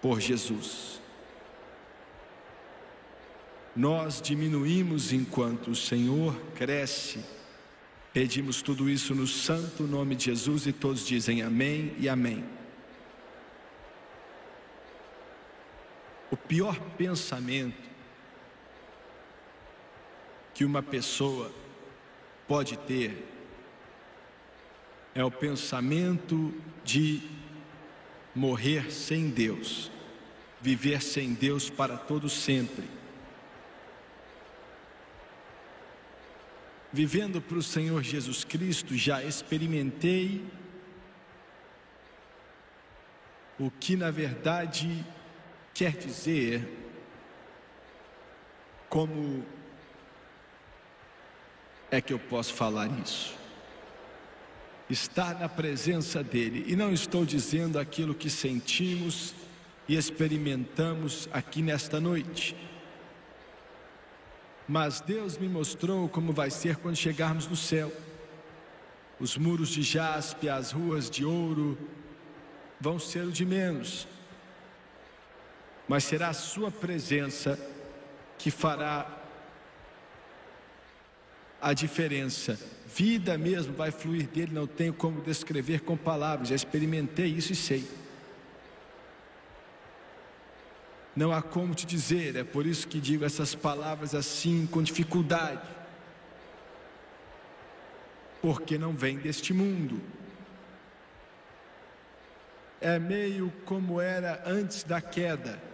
por Jesus. Nós diminuímos enquanto o Senhor cresce. Pedimos tudo isso no santo nome de Jesus e todos dizem amém e amém. O pior pensamento que uma pessoa pode ter é o pensamento de morrer sem Deus, viver sem Deus para todo sempre. Vivendo para o Senhor Jesus Cristo, já experimentei o que na verdade quer dizer como é que eu posso falar isso? Estar na presença dEle, e não estou dizendo aquilo que sentimos e experimentamos aqui nesta noite, mas Deus me mostrou como vai ser quando chegarmos no céu. Os muros de jaspe, as ruas de ouro vão ser o de menos, mas será a Sua presença que fará a diferença. Vida mesmo vai fluir dele, não tenho como descrever com palavras, já experimentei isso e sei. Não há como te dizer, é por isso que digo essas palavras assim, com dificuldade. Porque não vem deste mundo. É meio como era antes da queda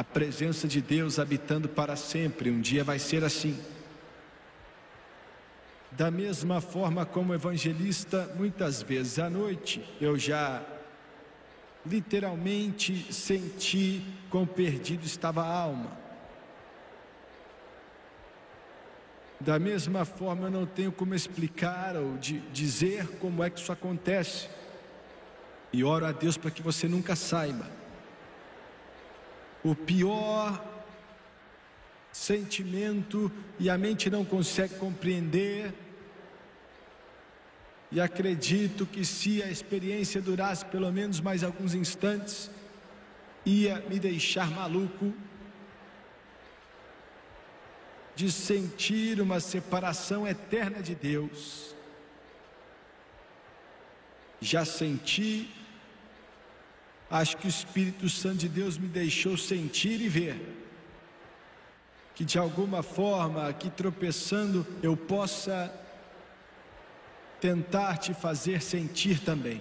a presença de Deus habitando para sempre. Um dia vai ser assim. Da mesma forma como evangelista, muitas vezes à noite eu já literalmente senti quão perdido estava a alma. Da mesma forma, eu não tenho como explicar ou de dizer como é que isso acontece. E oro a Deus para que você nunca saiba o pior sentimento e a mente não consegue compreender. E acredito que se a experiência durasse pelo menos mais alguns instantes, ia me deixar maluco de sentir uma separação eterna de Deus. Já senti acho que o Espírito Santo de Deus me deixou sentir e ver. Que de alguma forma, aqui tropeçando, eu possa tentar te fazer sentir também.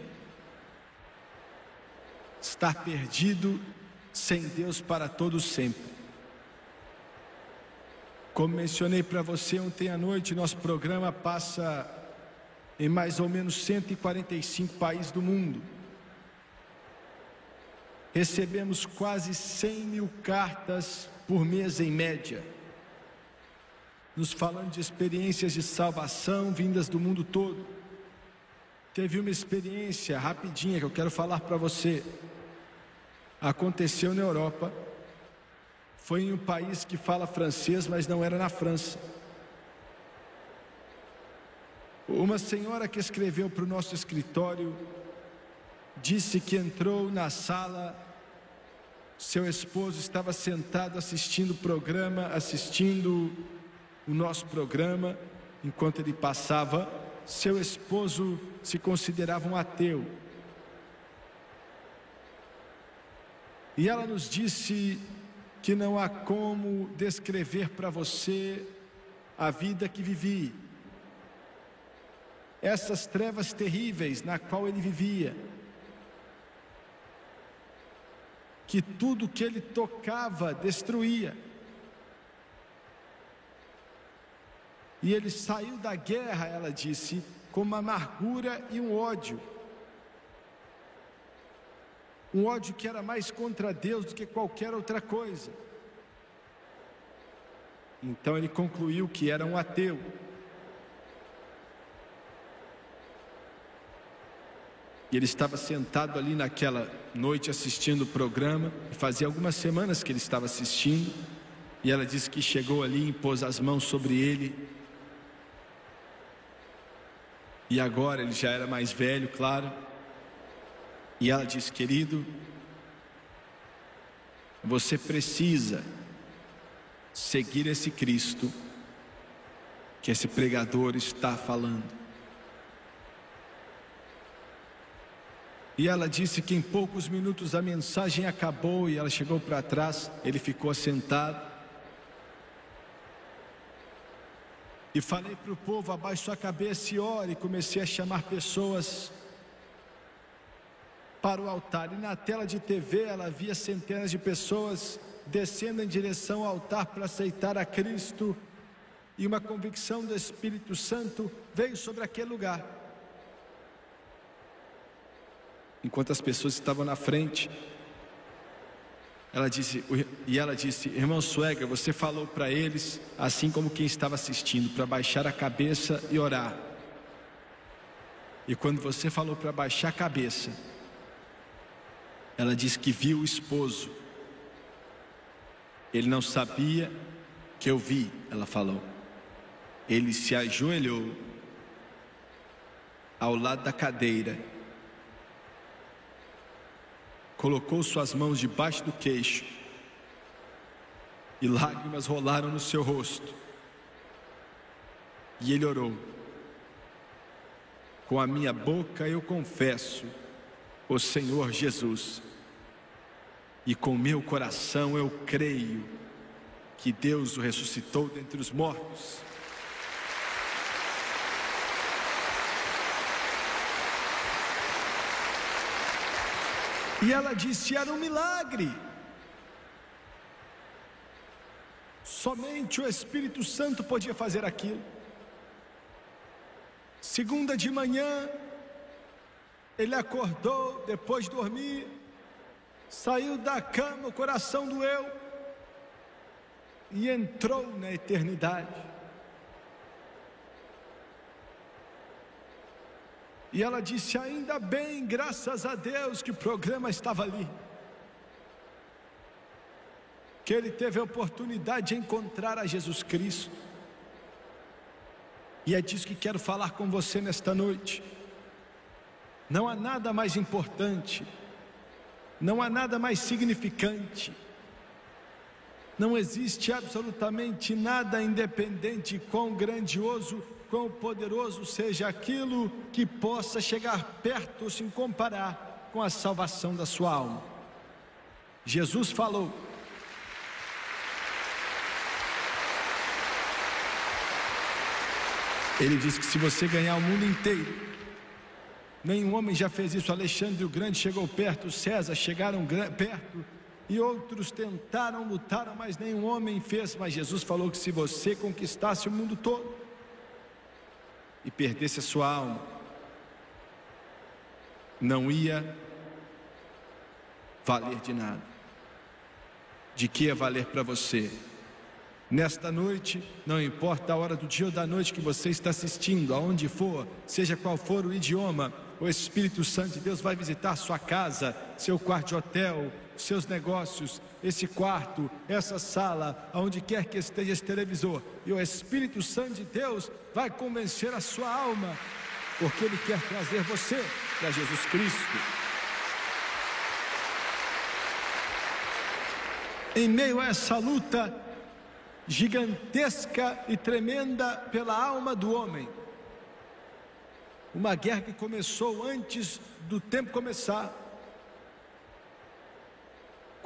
Estar perdido sem Deus para todo sempre. Como mencionei para você ontem à noite, nosso programa passa em mais ou menos 145 países do mundo recebemos quase 100 mil cartas por mês em média, nos falando de experiências de salvação vindas do mundo todo. Teve uma experiência rapidinha que eu quero falar para você. Aconteceu na Europa, foi em um país que fala francês, mas não era na França. Uma senhora que escreveu para o nosso escritório disse que entrou na sala, seu esposo estava sentado assistindo o programa, assistindo o nosso programa, enquanto ele passava, seu esposo se considerava um ateu. E ela nos disse que não há como descrever para você a vida que vivi. Essas trevas terríveis na qual ele vivia que tudo que ele tocava destruía. E ele saiu da guerra, ela disse, com uma amargura e um ódio. Um ódio que era mais contra Deus do que qualquer outra coisa. Então ele concluiu que era um ateu. E ele estava sentado ali naquela noite assistindo o programa. Fazia algumas semanas que ele estava assistindo. E ela disse que chegou ali e pôs as mãos sobre ele. E agora ele já era mais velho, claro. E ela disse: Querido, você precisa seguir esse Cristo que esse pregador está falando. E ela disse que em poucos minutos a mensagem acabou e ela chegou para trás, ele ficou sentado. E falei para o povo: abaixe sua cabeça e ore. E comecei a chamar pessoas para o altar. E na tela de TV ela via centenas de pessoas descendo em direção ao altar para aceitar a Cristo. E uma convicção do Espírito Santo veio sobre aquele lugar. Enquanto as pessoas estavam na frente. Ela disse, e ela disse, irmão Suegra, você falou para eles, assim como quem estava assistindo, para baixar a cabeça e orar. E quando você falou para baixar a cabeça, ela disse que viu o esposo. Ele não sabia que eu vi, ela falou. Ele se ajoelhou ao lado da cadeira colocou suas mãos debaixo do queixo e lágrimas rolaram no seu rosto. E ele orou: Com a minha boca eu confesso o Senhor Jesus, e com meu coração eu creio que Deus o ressuscitou dentre os mortos. E ela disse: era um milagre. Somente o Espírito Santo podia fazer aquilo. Segunda de manhã, ele acordou depois de dormir, saiu da cama, o coração doeu e entrou na eternidade. E ela disse: Ainda bem, graças a Deus, que o programa estava ali. Que ele teve a oportunidade de encontrar a Jesus Cristo. E é disso que quero falar com você nesta noite. Não há nada mais importante, não há nada mais significante, não existe absolutamente nada independente quão grandioso quão poderoso seja aquilo que possa chegar perto ou se comparar com a salvação da sua alma. Jesus falou: Ele disse que se você ganhar o mundo inteiro, nenhum homem já fez isso. Alexandre o Grande chegou perto, César chegaram perto, e outros tentaram, lutaram, mas nenhum homem fez. Mas Jesus falou que se você conquistasse o mundo todo, e perdesse a sua alma, não ia valer de nada. De que ia valer para você? Nesta noite, não importa a hora do dia ou da noite que você está assistindo, aonde for, seja qual for o idioma, o Espírito Santo de Deus vai visitar sua casa, seu quarto de hotel, seus negócios, esse quarto, essa sala, aonde quer que esteja esse televisor, e o Espírito Santo de Deus vai convencer a sua alma, porque Ele quer trazer você para Jesus Cristo. Em meio a essa luta gigantesca e tremenda pela alma do homem, uma guerra que começou antes do tempo começar,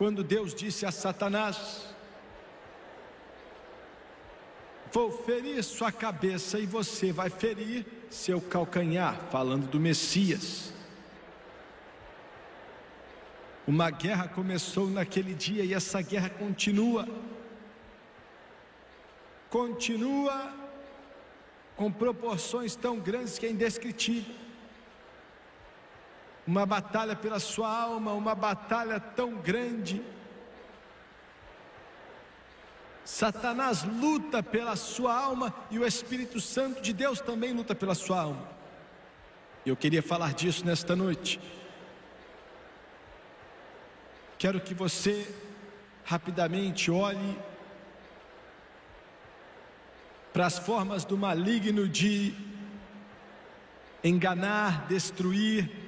quando Deus disse a Satanás: Vou ferir sua cabeça e você vai ferir seu calcanhar, falando do Messias. Uma guerra começou naquele dia e essa guerra continua. Continua com proporções tão grandes que é indescritível uma batalha pela sua alma, uma batalha tão grande. Satanás luta pela sua alma e o Espírito Santo de Deus também luta pela sua alma. Eu queria falar disso nesta noite. Quero que você rapidamente olhe para as formas do maligno de enganar, destruir,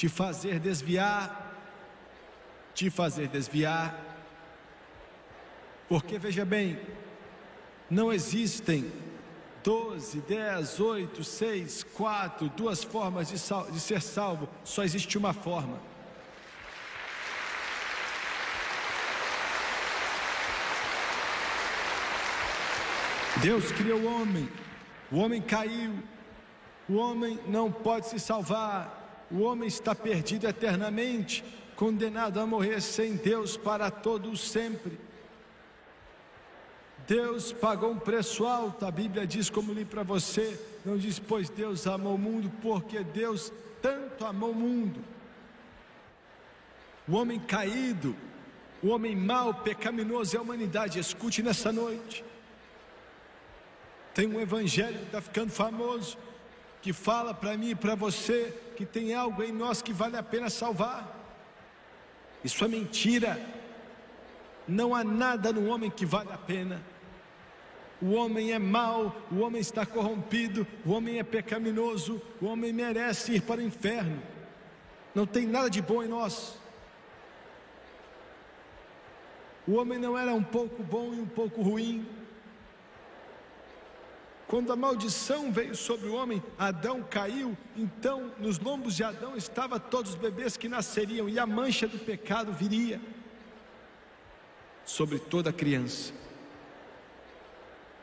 te fazer desviar, te fazer desviar, porque veja bem, não existem 12, 10, 8, 6, 4, duas formas de, sal, de ser salvo, só existe uma forma. Deus criou o homem, o homem caiu, o homem não pode se salvar, o homem está perdido eternamente, condenado a morrer sem Deus para todos sempre. Deus pagou um preço alto, a Bíblia diz, como li para você, não diz, pois Deus amou o mundo, porque Deus tanto amou o mundo. O homem caído, o homem mau, pecaminoso é a humanidade, escute nessa noite. Tem um evangelho que está ficando famoso, que fala para mim e para você que tem algo em nós que vale a pena salvar. Isso é mentira. Não há nada no homem que vale a pena o homem é mau, o homem está corrompido, o homem é pecaminoso, o homem merece ir para o inferno. Não tem nada de bom em nós. O homem não era um pouco bom e um pouco ruim. Quando a maldição veio sobre o homem, Adão caiu, então nos lombos de Adão estavam todos os bebês que nasceriam e a mancha do pecado viria sobre toda criança.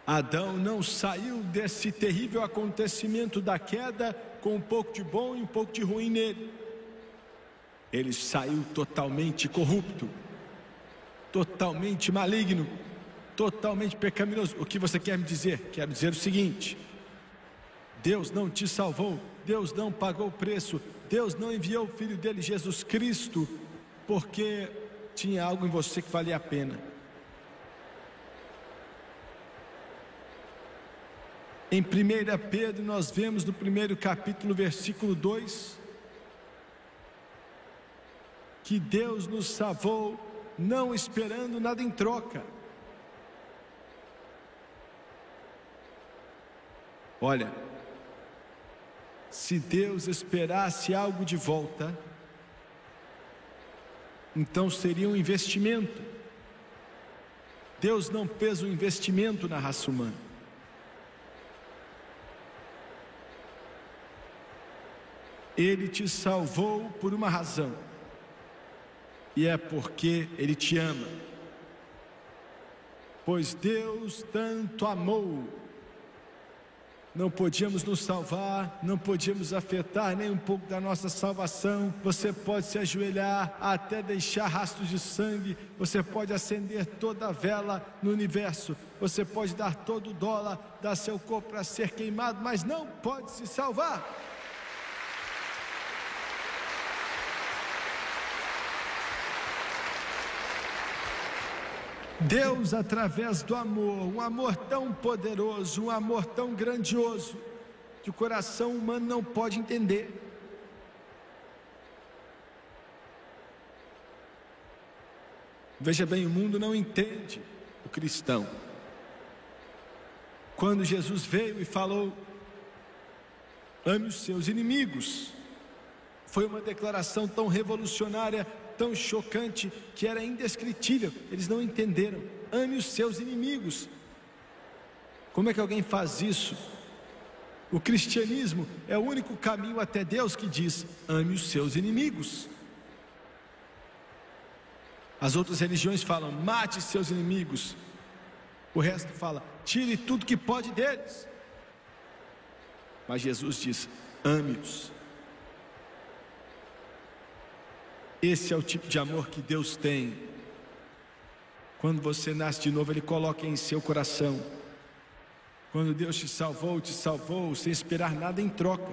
Adão não saiu desse terrível acontecimento da queda com um pouco de bom e um pouco de ruim nele. Ele saiu totalmente corrupto, totalmente maligno, totalmente pecaminoso. O que você quer me dizer? Quero dizer o seguinte: Deus não te salvou, Deus não pagou o preço, Deus não enviou o Filho dele, Jesus Cristo, porque tinha algo em você que valia a pena. Em 1 Pedro, nós vemos no primeiro capítulo, versículo 2, que Deus nos salvou, não esperando nada em troca. Olha, se Deus esperasse algo de volta, então seria um investimento. Deus não fez um investimento na raça humana. Ele te salvou por uma razão, e é porque Ele te ama. Pois Deus tanto amou, não podíamos nos salvar, não podíamos afetar nem um pouco da nossa salvação. Você pode se ajoelhar até deixar rastros de sangue, você pode acender toda a vela no universo, você pode dar todo o dólar, dar seu corpo para ser queimado, mas não pode se salvar. Deus, através do amor, um amor tão poderoso, um amor tão grandioso, que o coração humano não pode entender. Veja bem, o mundo não entende o cristão. Quando Jesus veio e falou: ame os seus inimigos, foi uma declaração tão revolucionária tão chocante que era indescritível. Eles não entenderam. Ame os seus inimigos. Como é que alguém faz isso? O cristianismo é o único caminho até Deus que diz: ame os seus inimigos. As outras religiões falam: mate seus inimigos. O resto fala: tire tudo que pode deles. Mas Jesus diz: ame-os. Esse é o tipo de amor que Deus tem. Quando você nasce de novo, Ele coloca em seu coração. Quando Deus te salvou, te salvou sem esperar nada em troca.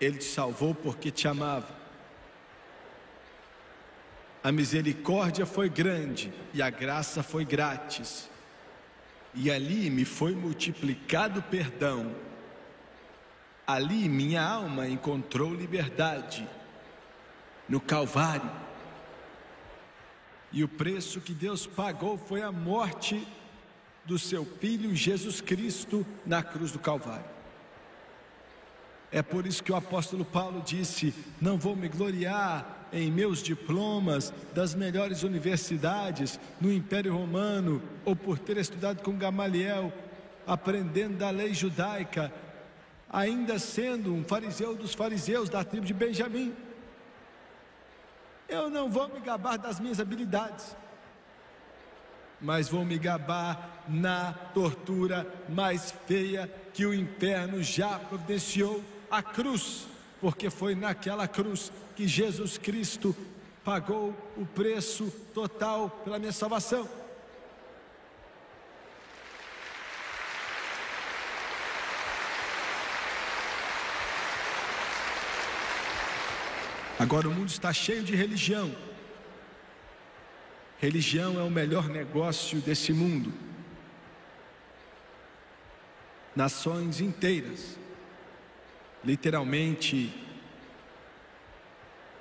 Ele te salvou porque te amava. A misericórdia foi grande e a graça foi grátis. E ali me foi multiplicado perdão. Ali minha alma encontrou liberdade no Calvário. E o preço que Deus pagou foi a morte do seu filho Jesus Cristo na cruz do Calvário. É por isso que o apóstolo Paulo disse: Não vou me gloriar em meus diplomas das melhores universidades no Império Romano, ou por ter estudado com Gamaliel, aprendendo da lei judaica, ainda sendo um fariseu dos fariseus da tribo de Benjamim. Eu não vou me gabar das minhas habilidades, mas vou me gabar na tortura mais feia que o inferno já providenciou a cruz, porque foi naquela cruz que Jesus Cristo pagou o preço total pela minha salvação. Agora o mundo está cheio de religião. Religião é o melhor negócio desse mundo. Nações inteiras, literalmente,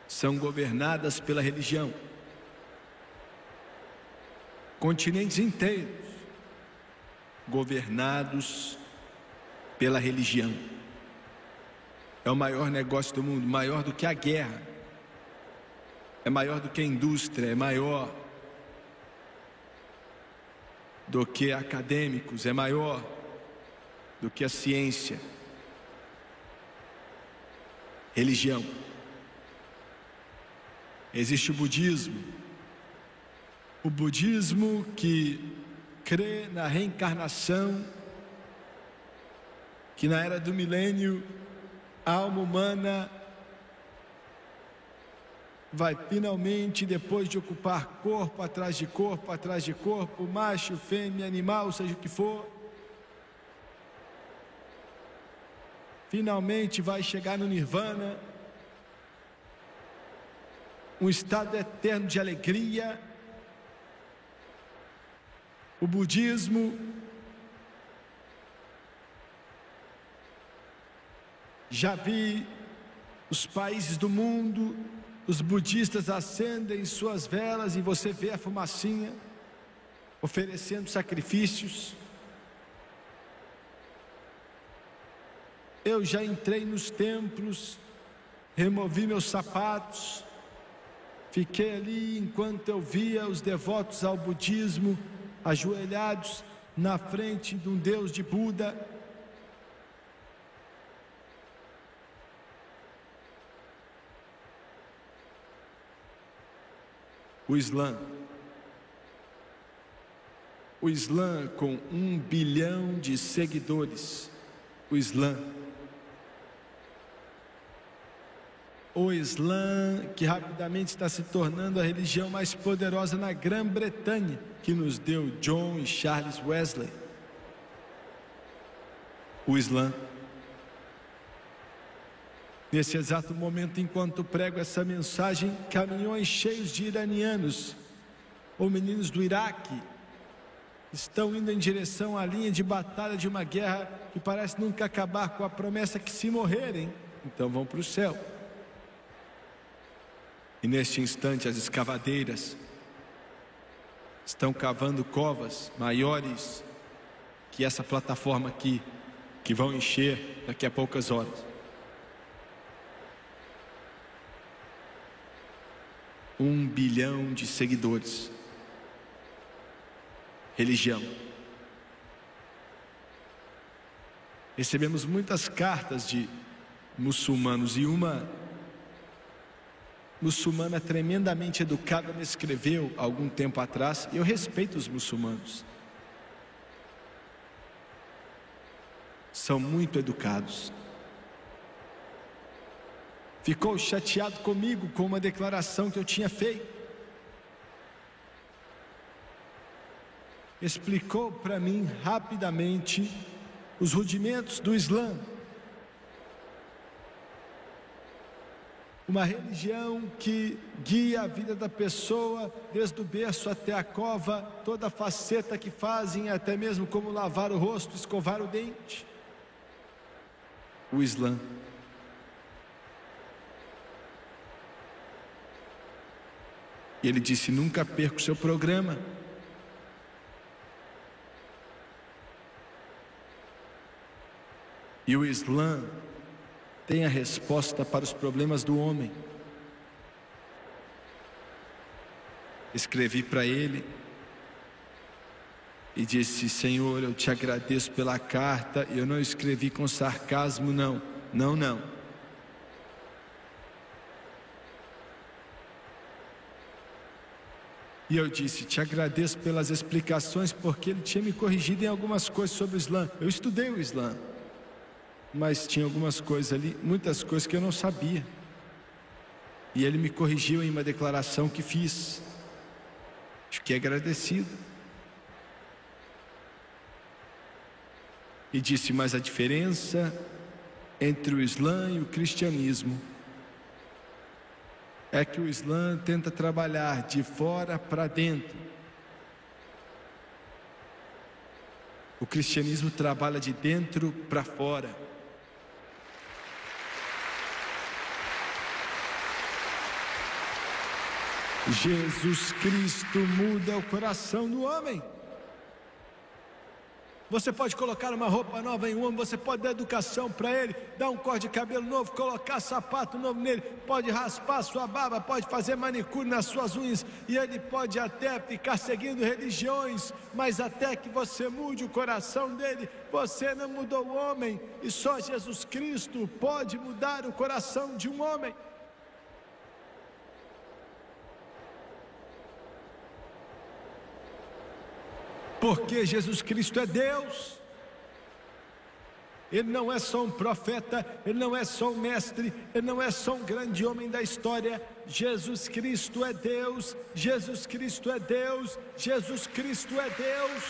são governadas pela religião. Continentes inteiros, governados pela religião. É o maior negócio do mundo, maior do que a guerra, é maior do que a indústria, é maior do que acadêmicos, é maior do que a ciência. Religião. Existe o budismo. O budismo que crê na reencarnação, que na era do milênio a alma humana vai finalmente, depois de ocupar corpo atrás de corpo, atrás de corpo, macho, fêmea, animal, seja o que for, finalmente vai chegar no Nirvana, um estado eterno de alegria. O budismo Já vi os países do mundo, os budistas acendem suas velas e você vê a fumacinha, oferecendo sacrifícios. Eu já entrei nos templos, removi meus sapatos, fiquei ali enquanto eu via os devotos ao budismo ajoelhados na frente de um Deus de Buda o Islã. O Islã com um bilhão de seguidores. O Islã. O Islã que rapidamente está se tornando a religião mais poderosa na Grã-Bretanha, que nos deu John e Charles Wesley. O Islã. Nesse exato momento, enquanto prego essa mensagem, caminhões cheios de iranianos ou meninos do Iraque estão indo em direção à linha de batalha de uma guerra que parece nunca acabar com a promessa que se morrerem, então vão para o céu. E neste instante as escavadeiras estão cavando covas maiores que essa plataforma aqui, que vão encher daqui a poucas horas. Um bilhão de seguidores. Religião. Recebemos muitas cartas de muçulmanos e uma muçulmana tremendamente educada me escreveu algum tempo atrás. Eu respeito os muçulmanos. São muito educados ficou chateado comigo com uma declaração que eu tinha feito. Explicou para mim rapidamente os rudimentos do Islã. Uma religião que guia a vida da pessoa desde o berço até a cova, toda a faceta que fazem, até mesmo como lavar o rosto, escovar o dente. O Islã. E ele disse: Nunca perca o seu programa. E o Islã tem a resposta para os problemas do homem. Escrevi para ele e disse: Senhor, eu te agradeço pela carta. Eu não escrevi com sarcasmo, não, não, não. E eu disse: Te agradeço pelas explicações, porque ele tinha me corrigido em algumas coisas sobre o Islã. Eu estudei o Islã, mas tinha algumas coisas ali, muitas coisas que eu não sabia. E ele me corrigiu em uma declaração que fiz. Fiquei agradecido. E disse: Mas a diferença entre o Islã e o cristianismo é que o Islã tenta trabalhar de fora para dentro. O cristianismo trabalha de dentro para fora. Jesus Cristo muda o coração do homem. Você pode colocar uma roupa nova em um homem, você pode dar educação para ele, dar um corte de cabelo novo, colocar sapato novo nele, pode raspar sua barba, pode fazer manicure nas suas unhas, e ele pode até ficar seguindo religiões, mas até que você mude o coração dele, você não mudou o homem, e só Jesus Cristo pode mudar o coração de um homem. Porque Jesus Cristo é Deus. Ele não é só um profeta, ele não é só um mestre, ele não é só um grande homem da história. Jesus Cristo é Deus, Jesus Cristo é Deus, Jesus Cristo é Deus.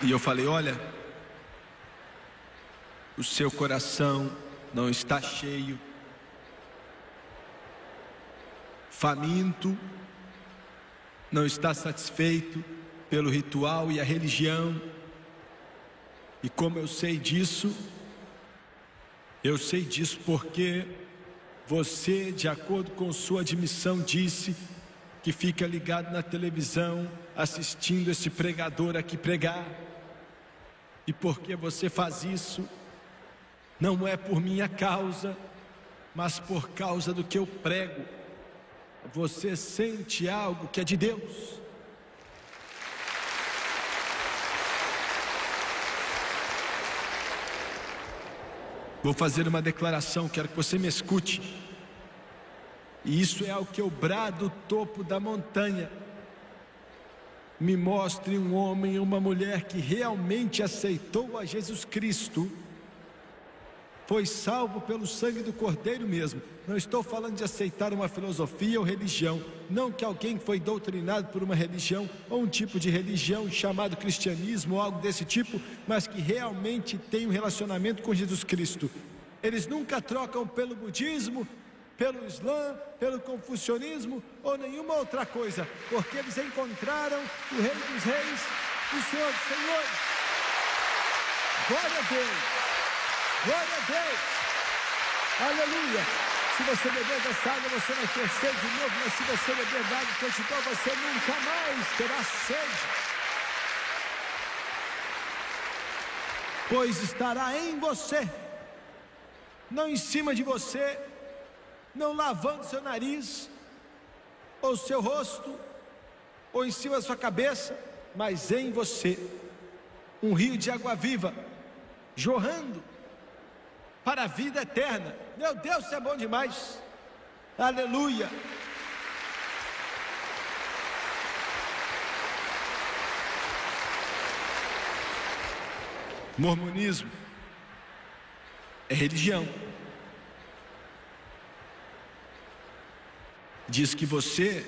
E eu falei: olha, o seu coração não está cheio faminto, não está satisfeito pelo ritual e a religião. E como eu sei disso, eu sei disso porque você, de acordo com sua admissão, disse que fica ligado na televisão assistindo esse pregador aqui pregar. E porque você faz isso, não é por minha causa, mas por causa do que eu prego você sente algo que é de Deus. Vou fazer uma declaração, quero que você me escute. E isso é algo que eu brado topo da montanha. Me mostre um homem e uma mulher que realmente aceitou a Jesus Cristo foi salvo pelo sangue do Cordeiro mesmo. Não estou falando de aceitar uma filosofia ou religião, não que alguém foi doutrinado por uma religião ou um tipo de religião chamado cristianismo ou algo desse tipo, mas que realmente tem um relacionamento com Jesus Cristo. Eles nunca trocam pelo budismo, pelo Islã, pelo confucionismo ou nenhuma outra coisa, porque eles encontraram o Rei dos Reis, o Senhor dos Senhores. Glória a Deus. Glória a Deus. Aleluia. Se você beber dessa água, você vai ter sede de novo, mas se você beber da água continua, você nunca mais terá sede. Pois estará em você, não em cima de você, não lavando seu nariz, ou seu rosto, ou em cima da sua cabeça, mas em você, um rio de água viva, jorrando para a vida eterna. Meu Deus, isso é bom demais. Aleluia. Mormonismo é religião. Diz que você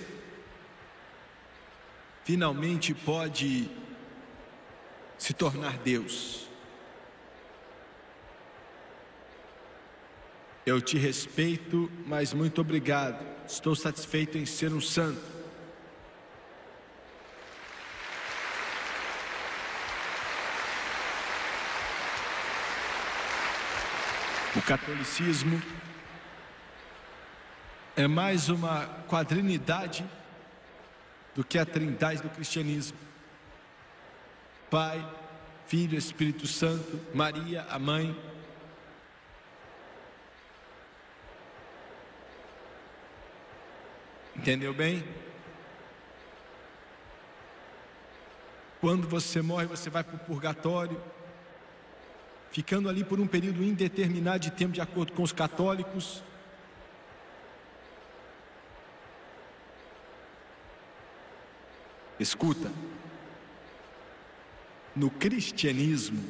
finalmente pode se tornar Deus. Eu te respeito, mas muito obrigado. Estou satisfeito em ser um santo. O catolicismo é mais uma quadrinidade do que a trindade do cristianismo. Pai, Filho, Espírito Santo, Maria, a Mãe. Entendeu bem? Quando você morre, você vai para o purgatório, ficando ali por um período indeterminado de tempo, de acordo com os católicos. Escuta, no cristianismo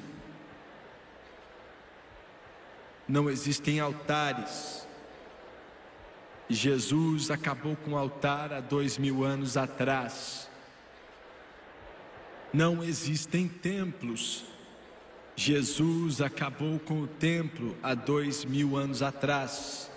não existem altares. Jesus acabou com o altar há dois mil anos atrás. Não existem templos. Jesus acabou com o templo há dois mil anos atrás.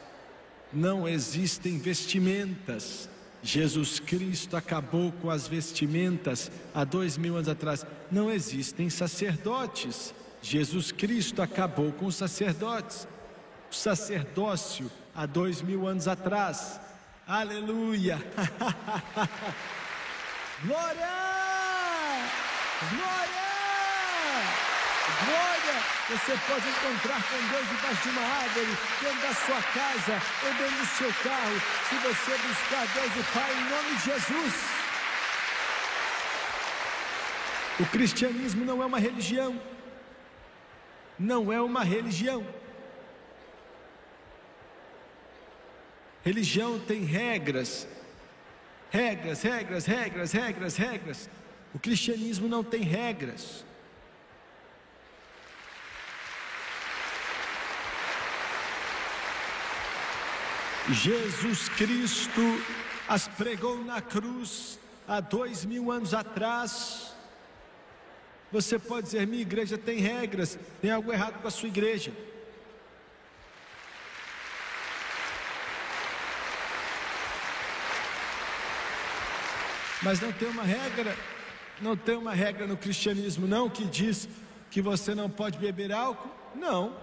Não existem vestimentas. Jesus Cristo acabou com as vestimentas há dois mil anos atrás. Não existem sacerdotes. Jesus Cristo acabou com os sacerdotes. O sacerdócio há dois mil anos atrás. Aleluia! Glória! Glória! Glória! Você pode encontrar com Deus debaixo de uma árvore, dentro da sua casa ou dentro do seu carro, se você buscar Deus o Pai em nome de Jesus. O cristianismo não é uma religião. Não é uma religião. Religião tem regras. Regras, regras, regras, regras, regras. O cristianismo não tem regras. Jesus Cristo as pregou na cruz há dois mil anos atrás. Você pode dizer, minha igreja tem regras, tem algo errado com a sua igreja. Mas não tem uma regra, não tem uma regra no cristianismo não que diz que você não pode beber álcool? Não.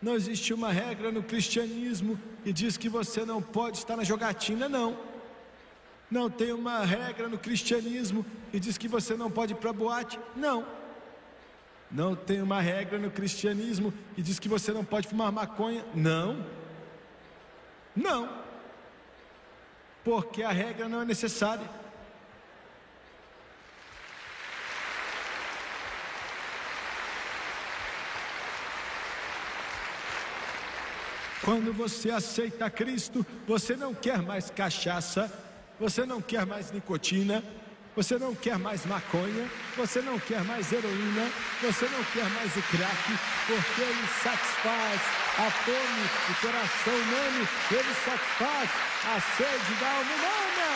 Não existe uma regra no cristianismo que diz que você não pode estar na jogatina, não. Não tem uma regra no cristianismo que diz que você não pode ir para boate, não. Não tem uma regra no cristianismo que diz que você não pode fumar maconha, não. Não. Porque a regra não é necessária. Quando você aceita Cristo, você não quer mais cachaça, você não quer mais nicotina, você não quer mais maconha, você não quer mais heroína, você não quer mais o crack, porque ele satisfaz a fome do coração humano, ele satisfaz a sede da alma humana.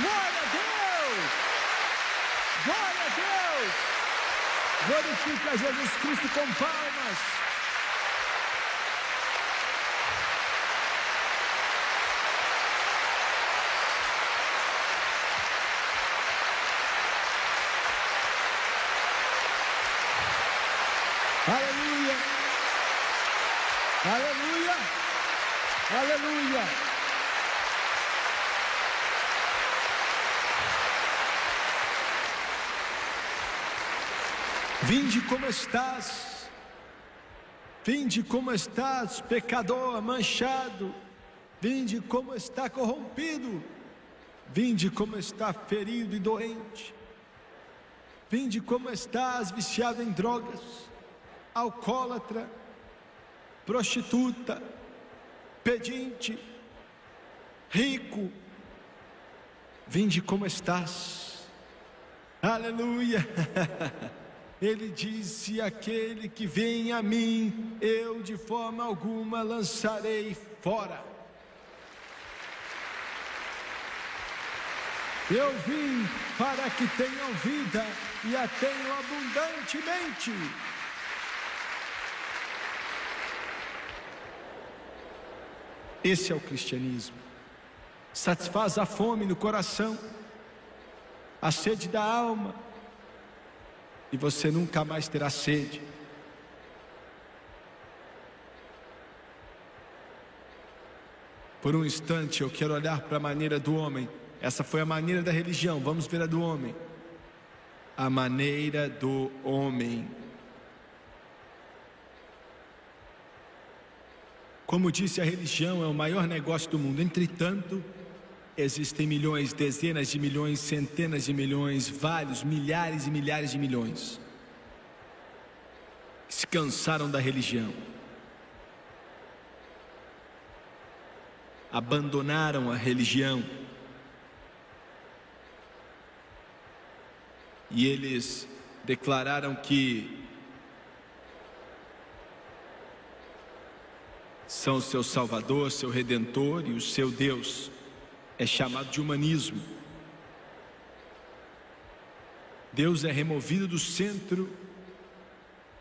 Glória a Deus! Glória a Deus! Glorifica Jesus Cristo com palmas. Aleluia. Aleluia. Aleluia. Vinde como estás, vinde como estás, pecador manchado, vinde como está corrompido, vinde como está ferido e doente, vinde como estás viciado em drogas, alcoólatra, prostituta, pedinte, rico, vinde como estás. Aleluia. Ele disse: Aquele que vem a mim, eu de forma alguma lançarei fora. Eu vim para que tenham vida e a tenham abundantemente. Esse é o cristianismo. Satisfaz a fome no coração, a sede da alma, e você nunca mais terá sede. Por um instante eu quero olhar para a maneira do homem. Essa foi a maneira da religião, vamos ver a do homem. a maneira do homem. Como disse, a religião é o maior negócio do mundo. Entretanto, existem milhões, dezenas de milhões, centenas de milhões, vários, milhares e milhares de milhões que se cansaram da religião. Abandonaram a religião. E eles declararam que são seu Salvador, seu Redentor e o seu Deus. É chamado de humanismo. Deus é removido do centro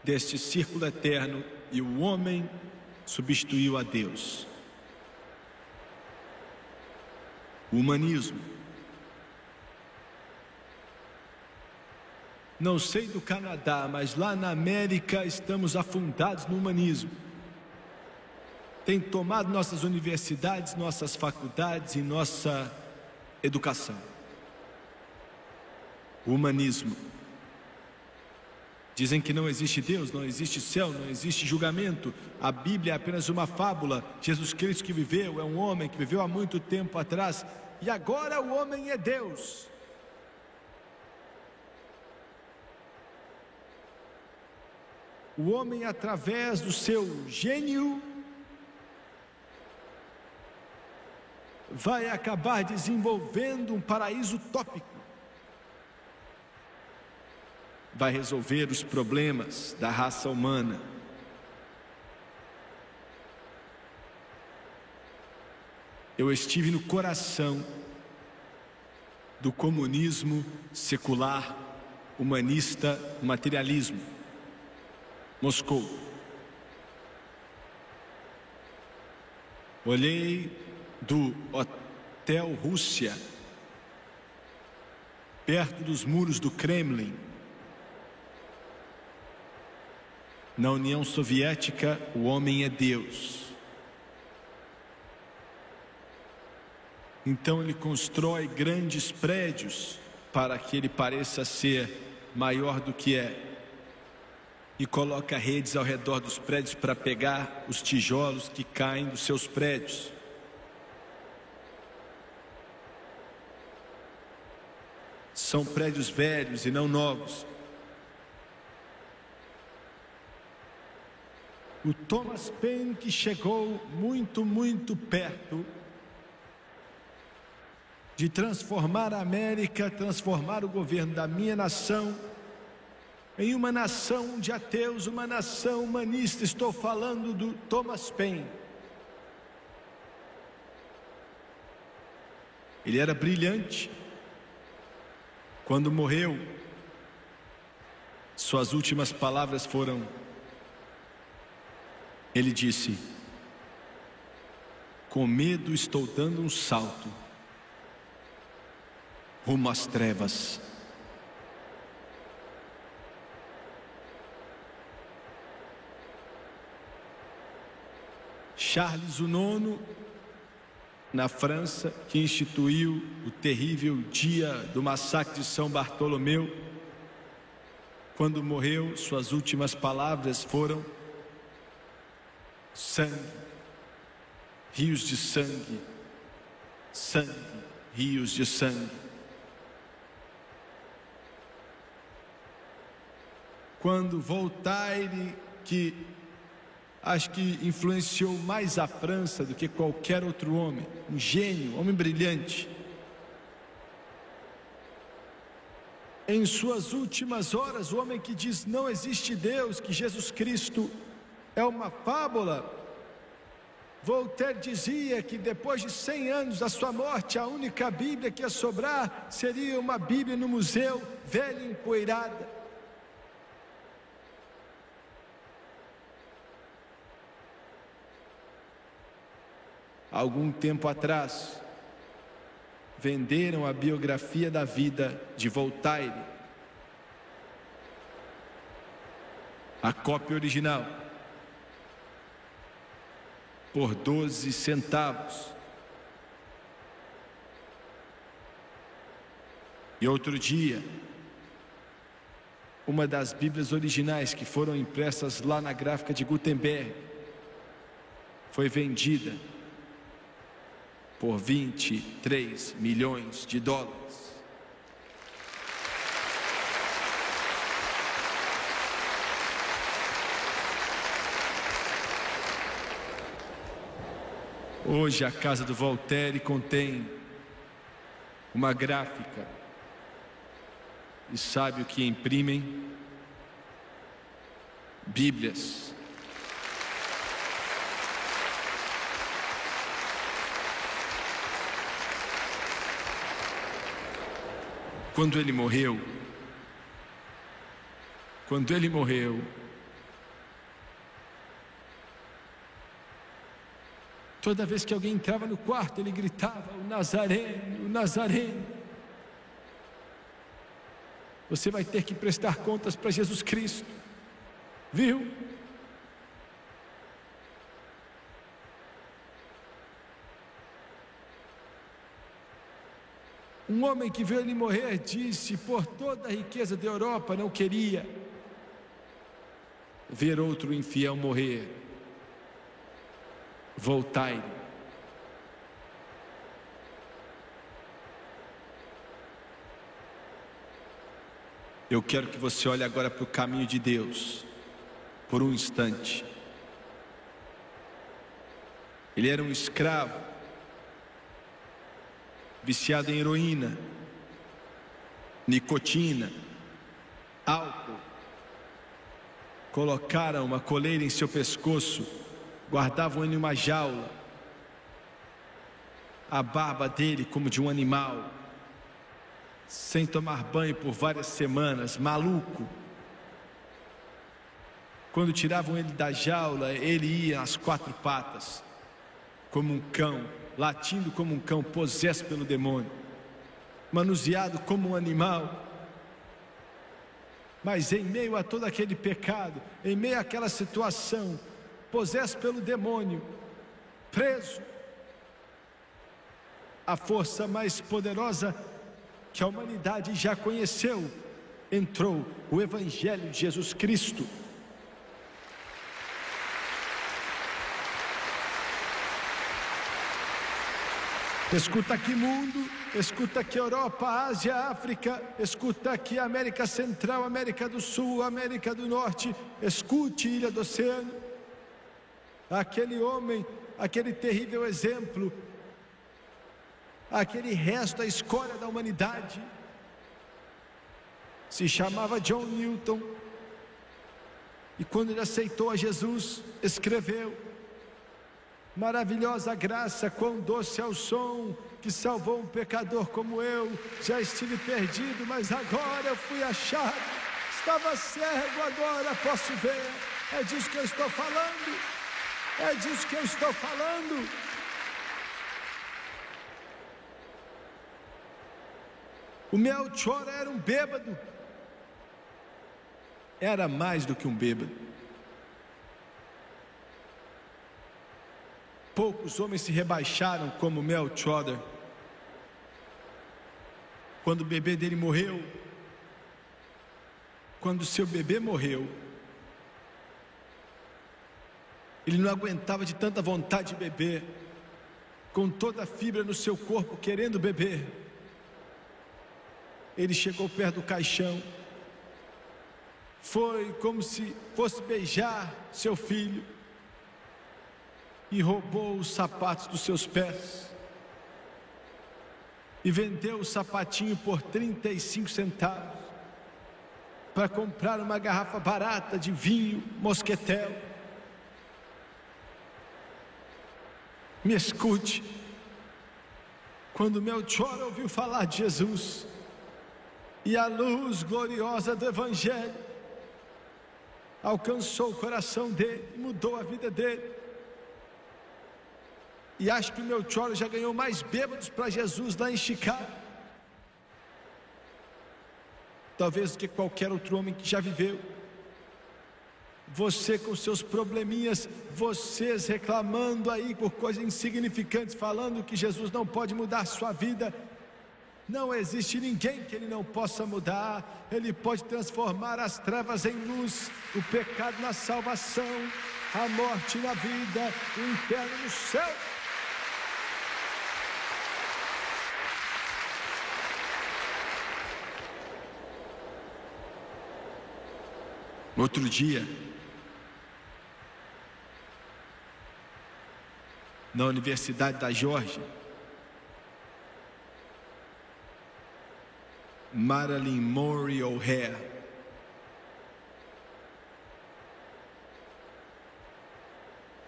deste círculo eterno e o homem substituiu a Deus. O humanismo. Não sei do Canadá, mas lá na América estamos afundados no humanismo tem tomado nossas universidades, nossas faculdades e nossa educação. O humanismo. Dizem que não existe Deus, não existe céu, não existe julgamento. A Bíblia é apenas uma fábula. Jesus Cristo que viveu é um homem que viveu há muito tempo atrás e agora o homem é Deus. O homem, através do seu gênio, vai acabar desenvolvendo um paraíso utópico. Vai resolver os problemas da raça humana. Eu estive no coração do comunismo secular, humanista, materialismo. Moscou. Olhei do Hotel Rússia, perto dos muros do Kremlin. Na União Soviética, o homem é Deus. Então ele constrói grandes prédios para que ele pareça ser maior do que é. E coloca redes ao redor dos prédios para pegar os tijolos que caem dos seus prédios. São prédios velhos e não novos. O Thomas Paine que chegou muito, muito perto de transformar a América, transformar o governo da minha nação em uma nação de ateus, uma nação humanista. Estou falando do Thomas Paine. Ele era brilhante, quando morreu, suas últimas palavras foram: Ele disse, com medo estou dando um salto rumo às trevas. Charles IX na França, que instituiu o terrível dia do massacre de São Bartolomeu. Quando morreu, suas últimas palavras foram: sangue, rios de sangue, sangue, rios de sangue. Quando Voltaire, que acho que influenciou mais a França do que qualquer outro homem. Um gênio, homem brilhante. Em suas últimas horas, o homem que diz não existe Deus, que Jesus Cristo é uma fábula. Voltaire dizia que depois de 100 anos da sua morte, a única Bíblia que ia sobrar seria uma Bíblia no museu, velha e empoeirada. Algum tempo atrás, venderam a biografia da vida de Voltaire, a cópia original, por 12 centavos. E outro dia, uma das Bíblias originais que foram impressas lá na gráfica de Gutenberg foi vendida por 23 milhões de dólares. Hoje a casa do Voltaire contém uma gráfica. E sabe o que imprimem? Bíblias. Quando ele morreu, quando ele morreu, Toda vez que alguém entrava no quarto, ele gritava: O Nazareno, o Nazareno. Você vai ter que prestar contas para Jesus Cristo, viu? Um homem que viu ele morrer disse: Por toda a riqueza da Europa, não queria ver outro infiel morrer voltai. Eu quero que você olhe agora para o caminho de Deus, por um instante. Ele era um escravo, viciado em heroína, nicotina, álcool. Colocaram uma coleira em seu pescoço guardavam ele em uma jaula, a barba dele como de um animal, sem tomar banho por várias semanas, maluco. Quando tiravam ele da jaula, ele ia às quatro patas, como um cão, latindo como um cão, possesso pelo demônio, manuseado como um animal. Mas em meio a todo aquele pecado, em meio àquela situação, possesso pelo demônio, preso. A força mais poderosa que a humanidade já conheceu entrou o Evangelho de Jesus Cristo. Escuta aqui mundo, escuta aqui Europa, Ásia, África, escuta aqui América Central, América do Sul, América do Norte, escute Ilha do Oceano. Aquele homem, aquele terrível exemplo, aquele resto, a escória da humanidade, se chamava John Newton, e quando ele aceitou a Jesus, escreveu: Maravilhosa graça, quão doce é o som que salvou um pecador como eu. Já estive perdido, mas agora eu fui achado. Estava cego, agora posso ver. É disso que eu estou falando. É disso que eu estou falando. O Melchior era um bêbado. Era mais do que um bêbado. Poucos homens se rebaixaram como Melchior. Quando o bebê dele morreu, quando seu bebê morreu, Ele não aguentava de tanta vontade de beber, com toda a fibra no seu corpo querendo beber. Ele chegou perto do caixão, foi como se fosse beijar seu filho e roubou os sapatos dos seus pés e vendeu o sapatinho por 35 centavos para comprar uma garrafa barata de vinho mosquetel Me escute. Quando Melchior ouviu falar de Jesus e a luz gloriosa do Evangelho alcançou o coração dele, mudou a vida dele. E acho que o Melchior já ganhou mais bêbados para Jesus lá em Chicago. Talvez do que qualquer outro homem que já viveu você com seus probleminhas, vocês reclamando aí por coisas insignificantes, falando que Jesus não pode mudar sua vida. Não existe ninguém que Ele não possa mudar. Ele pode transformar as trevas em luz, o pecado na salvação, a morte na vida, o inferno no céu. Outro dia, na Universidade da Geórgia, Marilyn Murray O'Hare.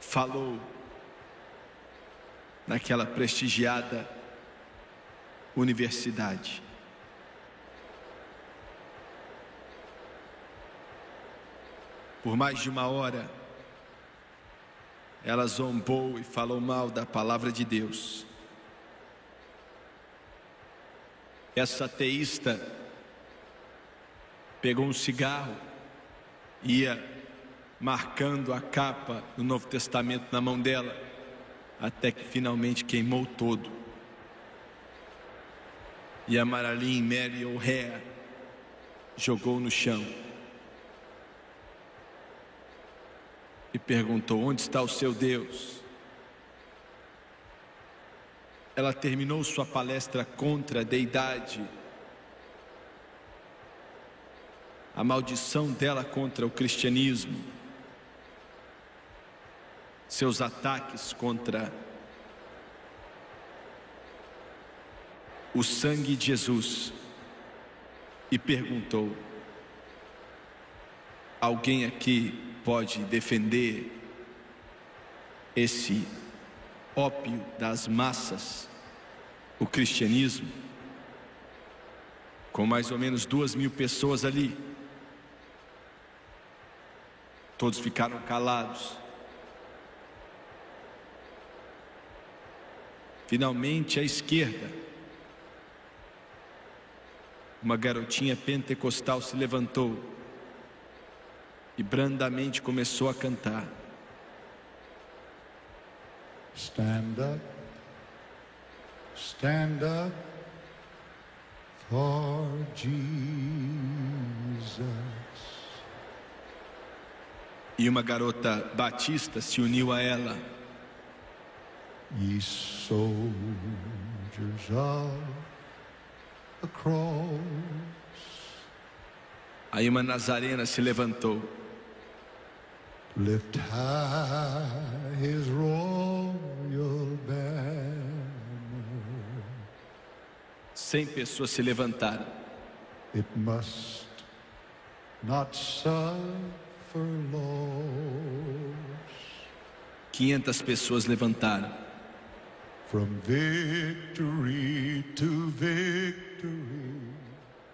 Falou naquela prestigiada universidade. Por mais de uma hora, ela zombou e falou mal da palavra de Deus. Essa ateísta pegou um cigarro, ia marcando a capa do Novo Testamento na mão dela, até que finalmente queimou todo. E a Marilyn Mary O'Hare jogou no chão e perguntou: Onde está o seu Deus? ela terminou sua palestra contra a deidade, a maldição dela contra o cristianismo, seus ataques contra o sangue de Jesus, e perguntou: Alguém aqui pode defender esse ópio das massas, o cristianismo, com mais ou menos duas mil pessoas ali. Todos ficaram calados. Finalmente, à esquerda, uma garotinha pentecostal se levantou e brandamente começou a cantar. Stand up, stand up for Jesus. E uma garota batista se uniu a ela. Ye soldiers of the cross. Aí uma nazarena se levantou. Lift high his royal banner. Cem pessoas se levantaram. It must not suffer loss. 500 pessoas levantaram. From victory to victory,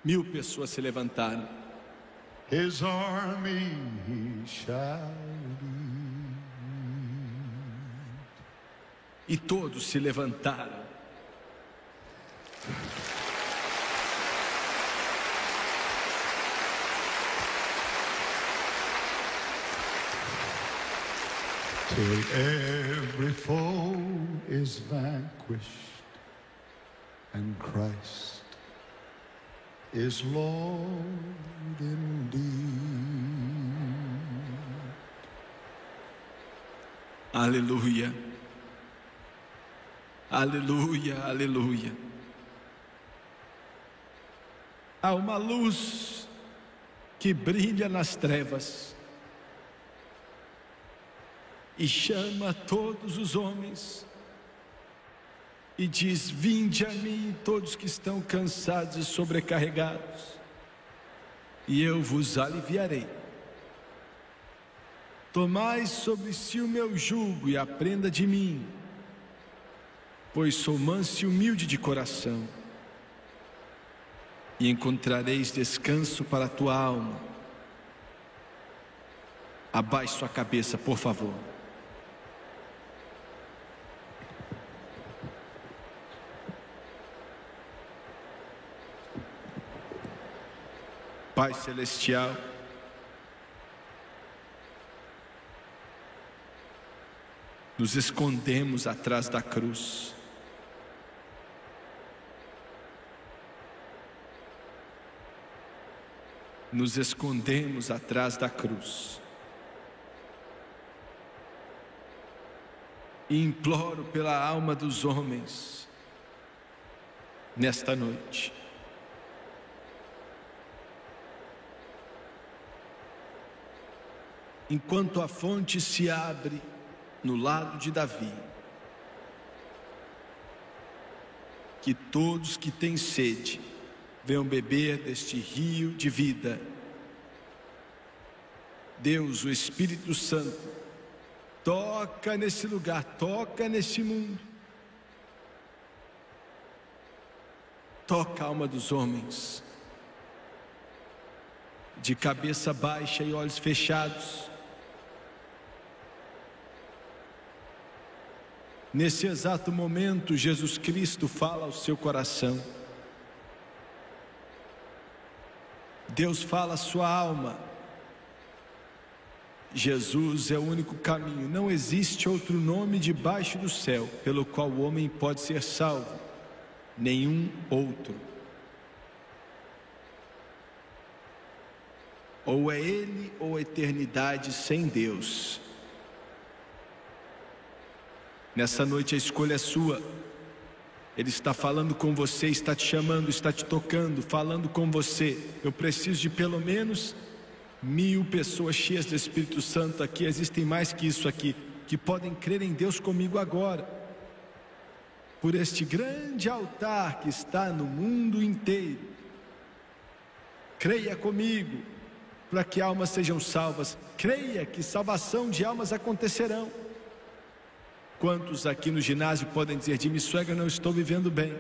Mil pessoas se levantaram. His army he shall lead. E todos se levantaram. till every foe is vanquished and Christ is Lord indeed. Aleluia. Aleluia, aleluia. Há uma luz que brilha nas trevas e chama todos os homens e diz: Vinde a mim, todos que estão cansados e sobrecarregados, e eu vos aliviarei. Tomai sobre si o meu jugo e aprenda de mim, pois sou manso e humilde de coração, e encontrareis descanso para a tua alma. Abaixe sua cabeça, por favor. Pai Celestial, nos escondemos atrás da cruz. Nos escondemos atrás da cruz. E imploro pela alma dos homens nesta noite. Enquanto a fonte se abre no lado de Davi, que todos que têm sede venham beber deste rio de vida. Deus, o Espírito Santo, toca nesse lugar, toca nesse mundo. Toca a alma dos homens, de cabeça baixa e olhos fechados. Nesse exato momento, Jesus Cristo fala ao seu coração. Deus fala à sua alma. Jesus é o único caminho, não existe outro nome debaixo do céu pelo qual o homem pode ser salvo, nenhum outro. Ou é Ele ou a eternidade sem Deus. Nessa noite a escolha é sua. Ele está falando com você, está te chamando, está te tocando, falando com você. Eu preciso de pelo menos mil pessoas cheias do Espírito Santo aqui. Existem mais que isso aqui, que podem crer em Deus comigo agora. Por este grande altar que está no mundo inteiro. Creia comigo, para que almas sejam salvas. Creia que salvação de almas acontecerão. Quantos aqui no ginásio podem dizer de mim, suegra, não estou vivendo bem?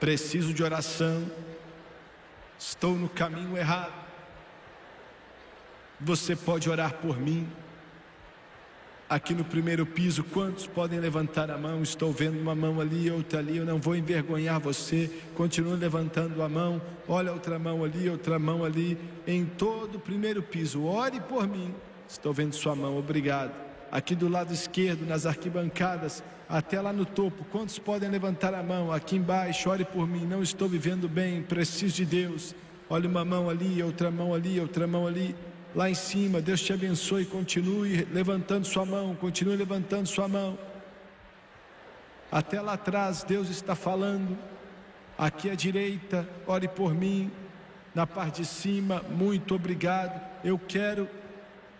Preciso de oração. Estou no caminho errado. Você pode orar por mim. Aqui no primeiro piso, quantos podem levantar a mão? Estou vendo uma mão ali, outra ali. Eu não vou envergonhar você. Continue levantando a mão. Olha outra mão ali, outra mão ali. Em todo o primeiro piso, ore por mim. Estou vendo sua mão. Obrigado aqui do lado esquerdo, nas arquibancadas, até lá no topo. Quantos podem levantar a mão? Aqui embaixo, ore por mim. Não estou vivendo bem, preciso de Deus. Olha uma mão ali, outra mão ali, outra mão ali. Lá em cima, Deus te abençoe. Continue levantando sua mão, continue levantando sua mão. Até lá atrás, Deus está falando. Aqui à direita, ore por mim. Na parte de cima, muito obrigado. Eu quero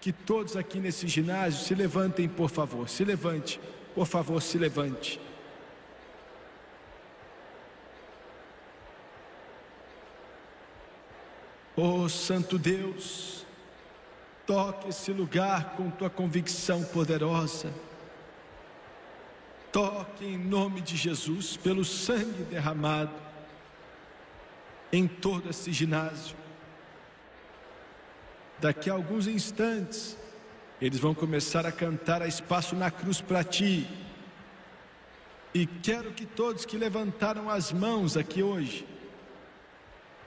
que todos aqui nesse ginásio se levantem, por favor, se levante, por favor, se levante. Oh Santo Deus, toque esse lugar com tua convicção poderosa. Toque em nome de Jesus, pelo sangue derramado em todo esse ginásio. Daqui a alguns instantes, eles vão começar a cantar a espaço na cruz para ti. E quero que todos que levantaram as mãos aqui hoje,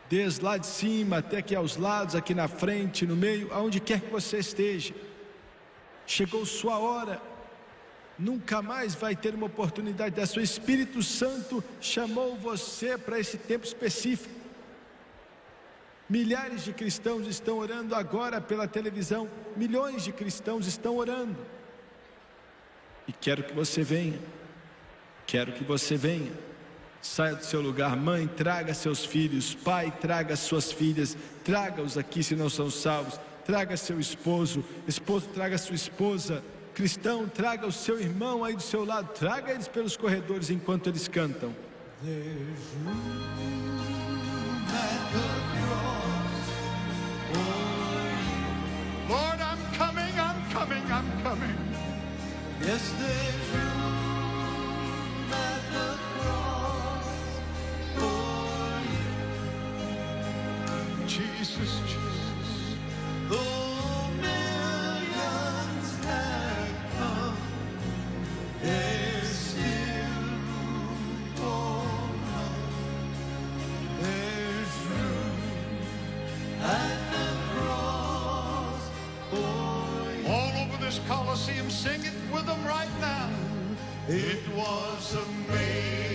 desde lá de cima até aqui aos lados, aqui na frente, no meio, aonde quer que você esteja, chegou sua hora, nunca mais vai ter uma oportunidade dessa. O Espírito Santo chamou você para esse tempo específico. Milhares de cristãos estão orando agora pela televisão, milhões de cristãos estão orando. E quero que você venha, quero que você venha. Saia do seu lugar, mãe, traga seus filhos, pai, traga suas filhas, traga-os aqui se não são salvos, traga seu esposo, esposo, traga sua esposa, cristão, traga o seu irmão aí do seu lado, traga eles pelos corredores enquanto eles cantam. Lord, Yes, there's room at the cross for Jesus, Jesus. It was amazing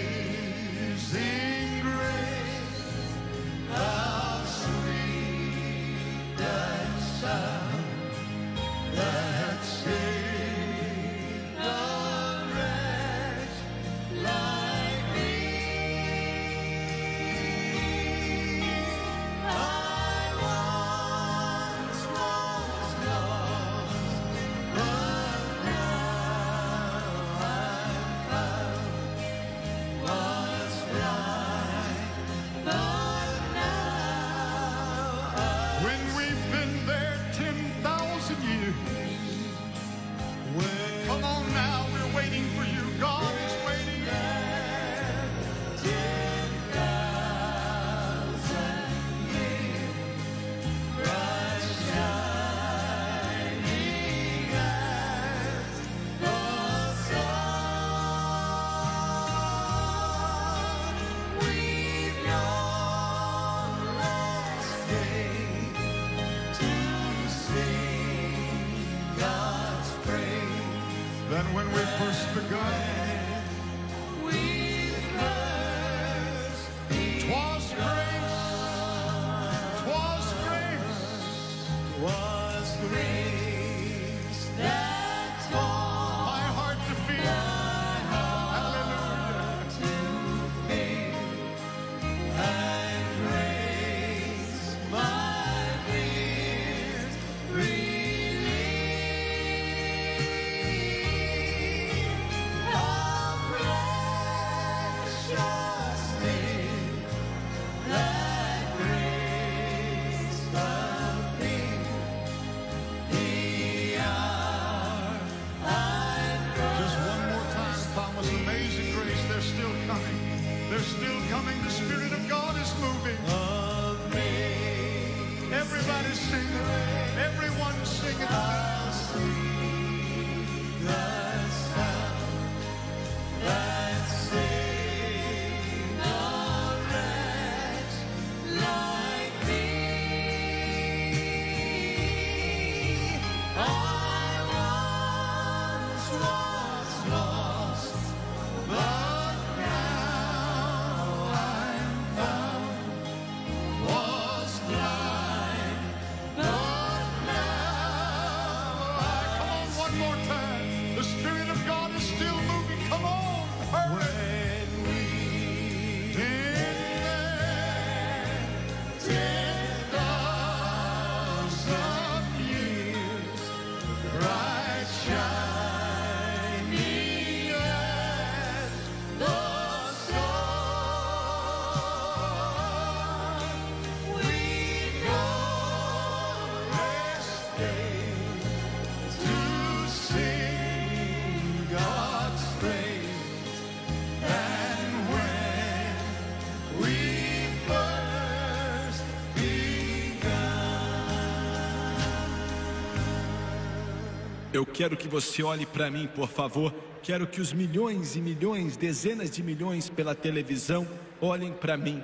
Eu quero que você olhe para mim, por favor. Quero que os milhões e milhões, dezenas de milhões pela televisão olhem para mim.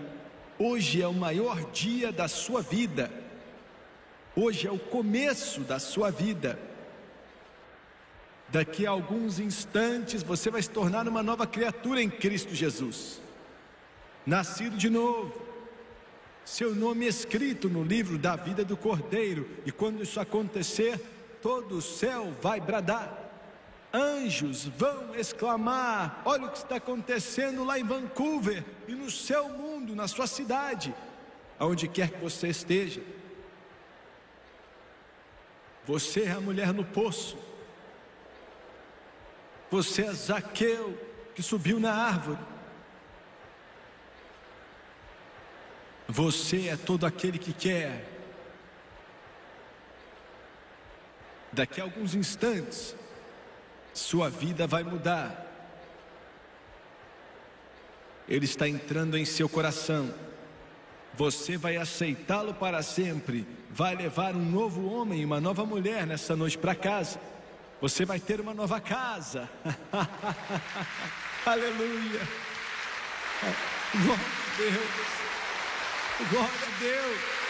Hoje é o maior dia da sua vida. Hoje é o começo da sua vida. Daqui a alguns instantes você vai se tornar uma nova criatura em Cristo Jesus. Nascido de novo. Seu nome escrito no livro da vida do Cordeiro. E quando isso acontecer, todo o céu vai bradar. Anjos vão exclamar: Olha o que está acontecendo lá em Vancouver e no seu mundo, na sua cidade, aonde quer que você esteja. Você é a mulher no poço. Você é Zaqueu que subiu na árvore. Você é todo aquele que quer. Daqui a alguns instantes, sua vida vai mudar. Ele está entrando em seu coração. Você vai aceitá-lo para sempre. Vai levar um novo homem e uma nova mulher nessa noite para casa. Você vai ter uma nova casa. Aleluia. Glória a Deus. Glória a Deus.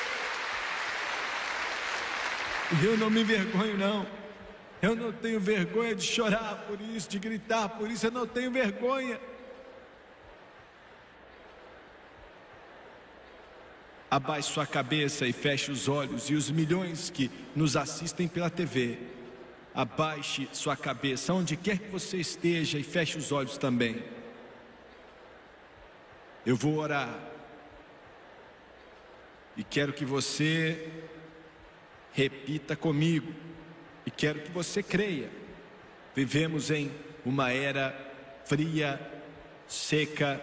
Eu não me envergonho, não. Eu não tenho vergonha de chorar por isso, de gritar por isso. Eu não tenho vergonha. Abaixe sua cabeça e feche os olhos, e os milhões que nos assistem pela TV, abaixe sua cabeça, onde quer que você esteja, e feche os olhos também. Eu vou orar, e quero que você repita comigo, e quero que você creia. Vivemos em uma era fria, seca,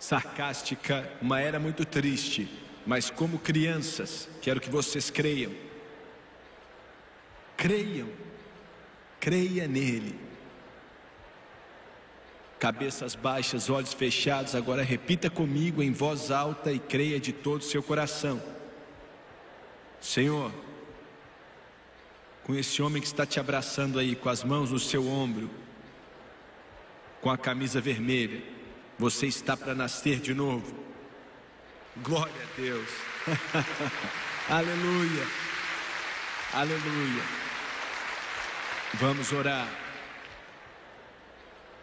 sarcástica, uma era muito triste, mas como crianças, quero que vocês creiam. Creiam, creia nele. Cabeças baixas, olhos fechados, agora repita comigo em voz alta e creia de todo o seu coração. Senhor, com esse homem que está te abraçando aí, com as mãos no seu ombro, com a camisa vermelha, você está para nascer de novo. Glória a Deus. Aleluia. Aleluia. Vamos orar.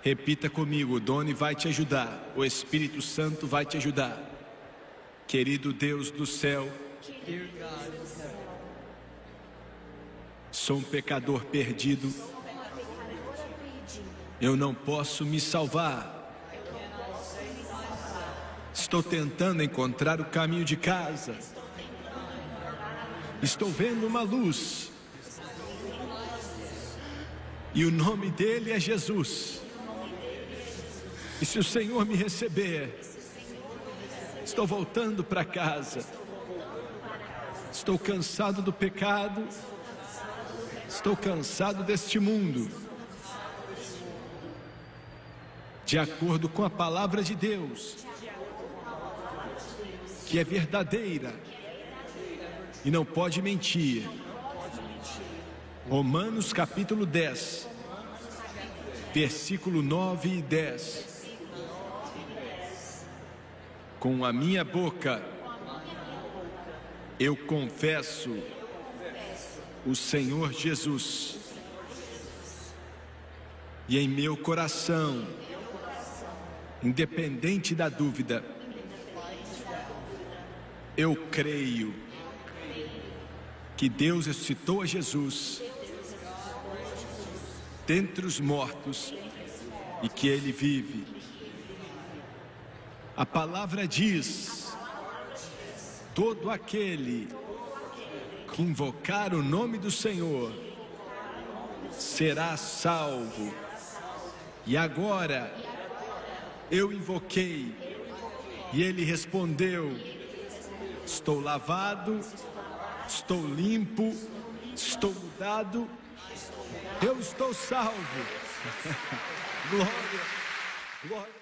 Repita comigo, o Doni vai te ajudar, o Espírito Santo vai te ajudar. Querido Deus do céu, sou um pecador perdido, eu não posso me salvar. Estou tentando encontrar o caminho de casa. Estou vendo uma luz. E o nome dele é Jesus. E se o Senhor me receber, estou voltando para casa. Estou cansado do pecado. Estou cansado deste mundo. De acordo com a palavra de Deus, que é verdadeira e não pode mentir. Romanos capítulo 10, versículo 9 e 10. Com a minha boca eu confesso o Senhor Jesus, e em meu coração, independente da dúvida, eu creio que Deus ressuscitou a Jesus dentre os mortos e que ele vive. A palavra diz: todo aquele que invocar o nome do Senhor será salvo. E agora eu invoquei e ele respondeu: Estou lavado, estou limpo, estou mudado, eu estou salvo. glória, glória.